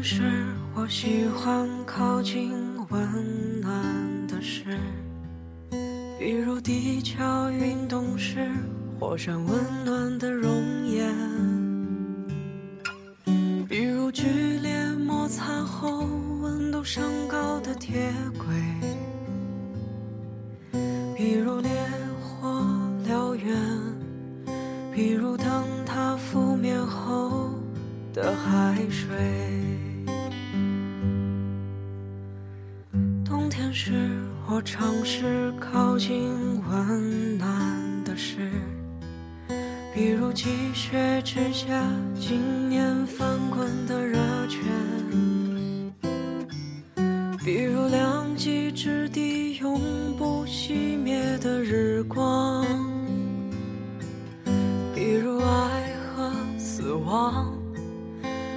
是，我喜欢靠近温暖的事，比如地壳运动时火山温暖的熔岩，比如剧烈摩擦后温度升高的铁轨，比如烈火燎原，比如灯塔覆灭后的海水。是我尝试靠近温暖的事，比如积雪之下经年翻滚的热泉，比如两极之地永不熄灭的日光，比如爱和死亡，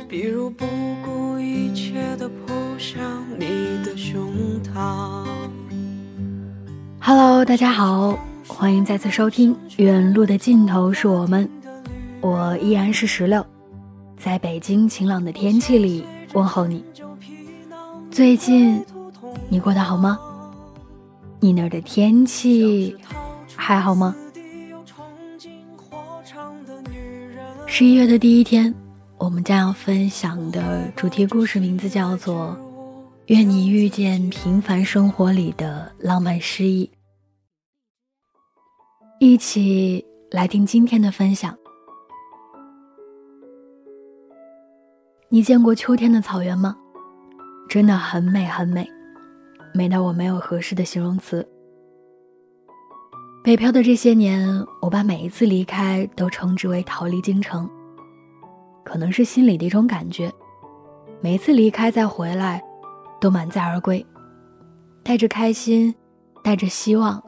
比如不顾一切的扑向你的胸膛。Hello，大家好，欢迎再次收听《远路的尽头是我们》，我依然是石榴，在北京晴朗的天气里问候你。最近你过得好吗？你那儿的天气还好吗？十一月的第一天，我们将要分享的主题故事名字叫做。愿你遇见平凡生活里的浪漫诗意。一起来听今天的分享。你见过秋天的草原吗？真的很美很美，美到我没有合适的形容词。北漂的这些年，我把每一次离开都称之为逃离京城。可能是心里的一种感觉，每一次离开再回来。都满载而归，带着开心，带着希望，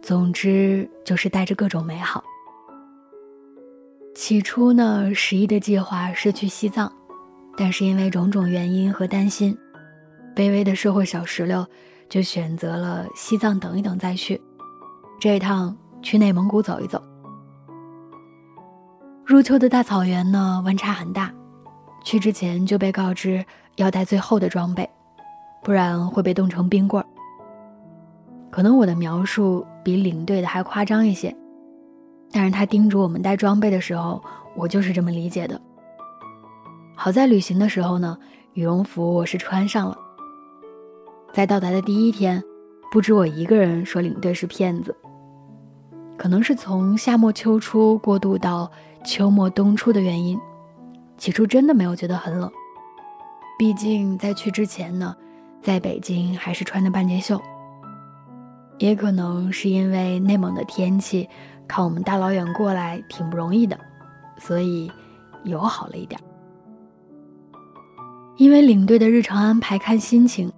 总之就是带着各种美好。起初呢，十一的计划是去西藏，但是因为种种原因和担心，卑微的社会小石榴就选择了西藏等一等再去。这一趟去内蒙古走一走。入秋的大草原呢，温差很大，去之前就被告知要带最厚的装备。不然会被冻成冰棍儿。可能我的描述比领队的还夸张一些，但是他叮嘱我们带装备的时候，我就是这么理解的。好在旅行的时候呢，羽绒服我是穿上了。在到达的第一天，不止我一个人说领队是骗子。可能是从夏末秋初过渡到秋末冬初的原因，起初真的没有觉得很冷。毕竟在去之前呢。在北京还是穿的半截袖，也可能是因为内蒙的天气，靠我们大老远过来挺不容易的，所以友好了一点。因为领队的日常安排看心情，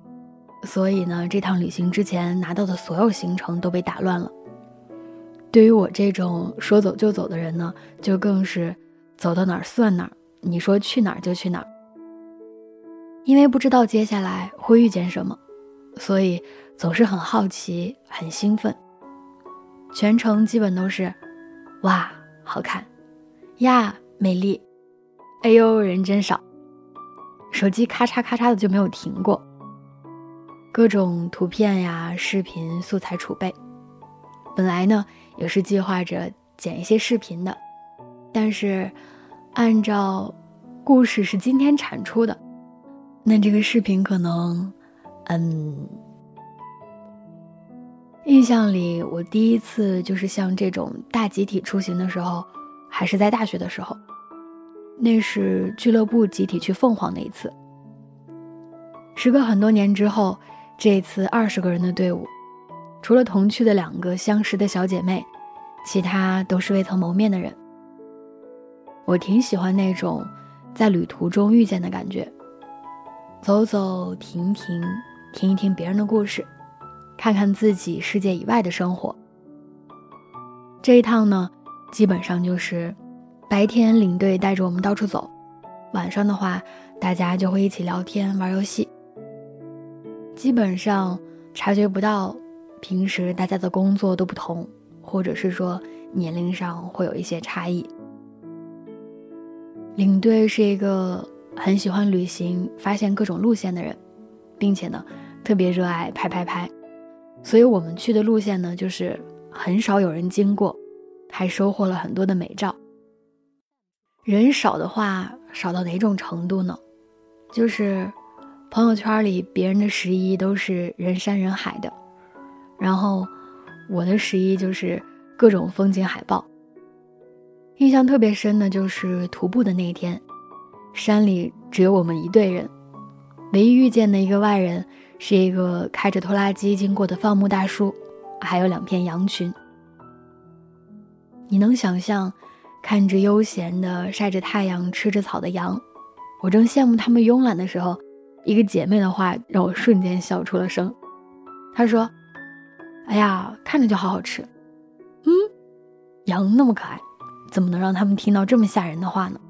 所以呢，这趟旅行之前拿到的所有行程都被打乱了。对于我这种说走就走的人呢，就更是走到哪儿算哪儿，你说去哪儿就去哪儿。因为不知道接下来会遇见什么，所以总是很好奇、很兴奋。全程基本都是“哇，好看呀，美丽，哎呦，人真少”，手机咔嚓咔嚓的就没有停过。各种图片呀、视频素材储备。本来呢，也是计划着剪一些视频的，但是按照故事是今天产出的，那这个视频可能，嗯，印象里我第一次就是像这种大集体出行的时候，还是在大学的时候，那是俱乐部集体去凤凰那一次。时隔很多年之后，这次二十个人的队伍，除了同去的两个相识的小姐妹，其他都是未曾谋面的人。我挺喜欢那种在旅途中遇见的感觉，走走停停，听一听别人的故事，看看自己世界以外的生活。这一趟呢，基本上就是白天领队带着我们到处走，晚上的话，大家就会一起聊天玩游戏。基本上察觉不到，平时大家的工作都不同，或者是说年龄上会有一些差异。领队是一个很喜欢旅行、发现各种路线的人，并且呢特别热爱拍拍拍，所以我们去的路线呢就是很少有人经过，还收获了很多的美照。人少的话，少到哪种程度呢？就是。朋友圈里别人的十一都是人山人海的，然后我的十一就是各种风景海报。印象特别深的就是徒步的那一天，山里只有我们一队人，唯一遇见的一个外人是一个开着拖拉机经过的放牧大叔，还有两片羊群。你能想象看着悠闲的晒着太阳吃着草的羊，我正羡慕他们慵懒的时候。一个姐妹的话让我瞬间笑出了声。她说：“哎呀，看着就好好吃。”嗯，羊那么可爱，怎么能让他们听到这么吓人的话呢？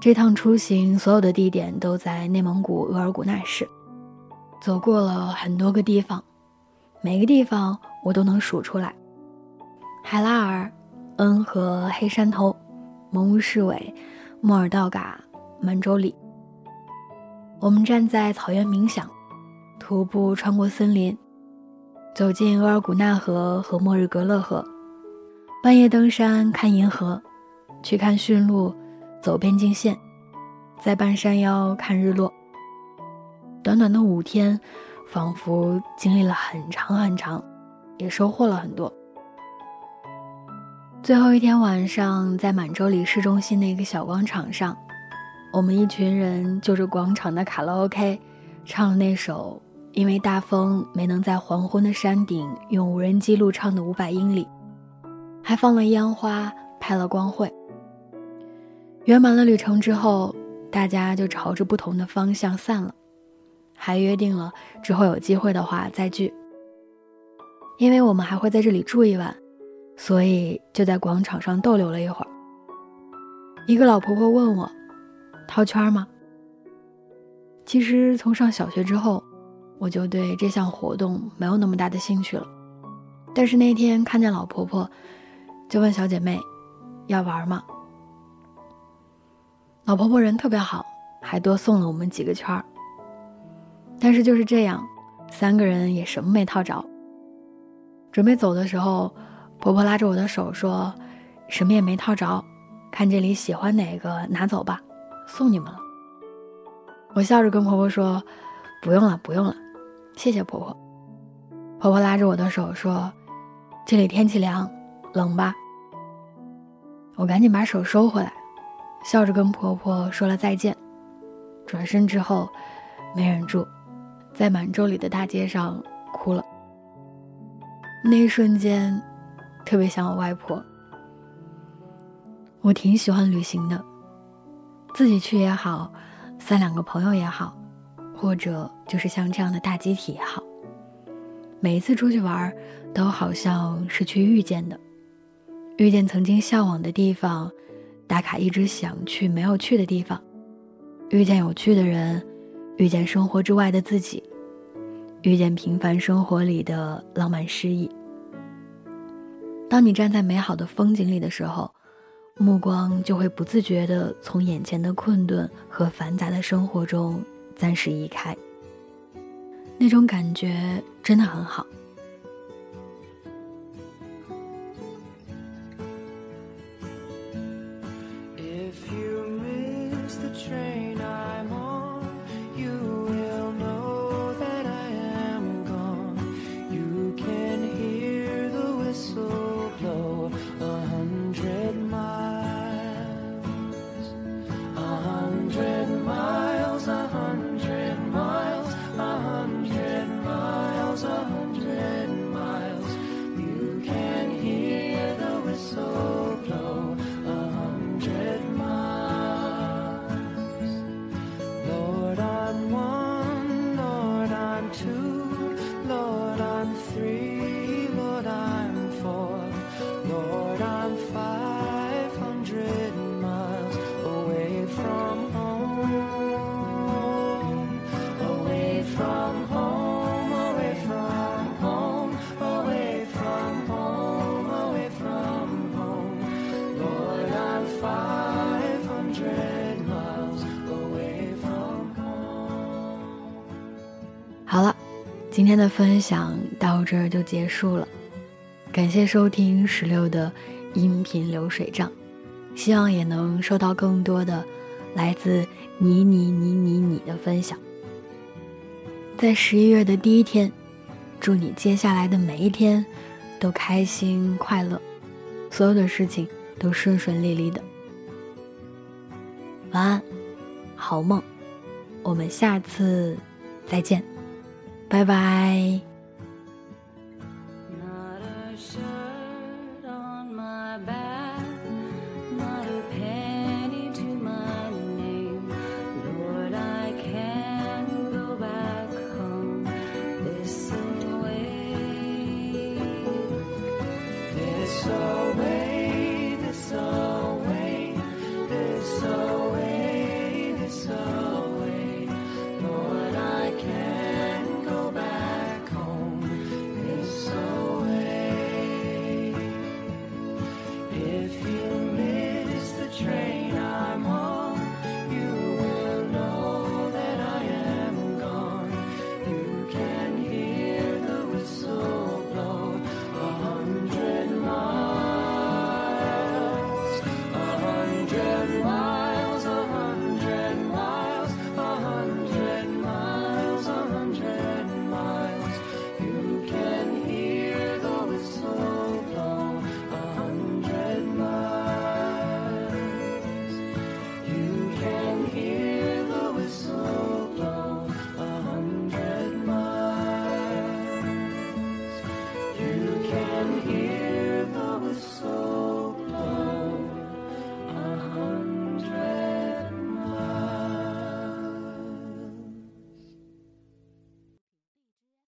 这趟出行所有的地点都在内蒙古额尔古纳市，走过了很多个地方，每个地方我都能数出来：海拉尔、恩和黑山头、蒙乌市委、莫尔道嘎、满洲里。我们站在草原冥想，徒步穿过森林，走进额尔古纳河和莫日格勒河，半夜登山看银河，去看驯鹿，走边境线，在半山腰看日落。短短的五天，仿佛经历了很长很长，也收获了很多。最后一天晚上，在满洲里市中心的一个小广场上。我们一群人就着广场的卡拉 OK，唱了那首因为大风没能在黄昏的山顶用无人机录唱的五百英里，还放了烟花，拍了光会。圆满了旅程之后，大家就朝着不同的方向散了，还约定了之后有机会的话再聚。因为我们还会在这里住一晚，所以就在广场上逗留了一会儿。一个老婆婆问我。套圈吗？其实从上小学之后，我就对这项活动没有那么大的兴趣了。但是那天看见老婆婆，就问小姐妹：“要玩吗？”老婆婆人特别好，还多送了我们几个圈儿。但是就是这样，三个人也什么没套着。准备走的时候，婆婆拉着我的手说：“什么也没套着，看这里喜欢哪个拿走吧。”送你们了，我笑着跟婆婆说：“不用了，不用了，谢谢婆婆。”婆婆拉着我的手说：“这里天气凉，冷吧？”我赶紧把手收回来，笑着跟婆婆说了再见，转身之后没忍住，在满洲里的大街上哭了。那一瞬间，特别像我外婆。我挺喜欢旅行的。自己去也好，三两个朋友也好，或者就是像这样的大集体也好，每一次出去玩，都好像是去遇见的，遇见曾经向往的地方，打卡一直想去没有去的地方，遇见有趣的人，遇见生活之外的自己，遇见平凡生活里的浪漫诗意。当你站在美好的风景里的时候。目光就会不自觉地从眼前的困顿和繁杂的生活中暂时移开，那种感觉真的很好。好了今天的分享到这儿就结束了，感谢收听十六的音频流水账，希望也能收到更多的来自你你你你你的分享。在十一月的第一天，祝你接下来的每一天都开心快乐，所有的事情都顺顺利利的。晚安，好梦，我们下次再见。拜拜。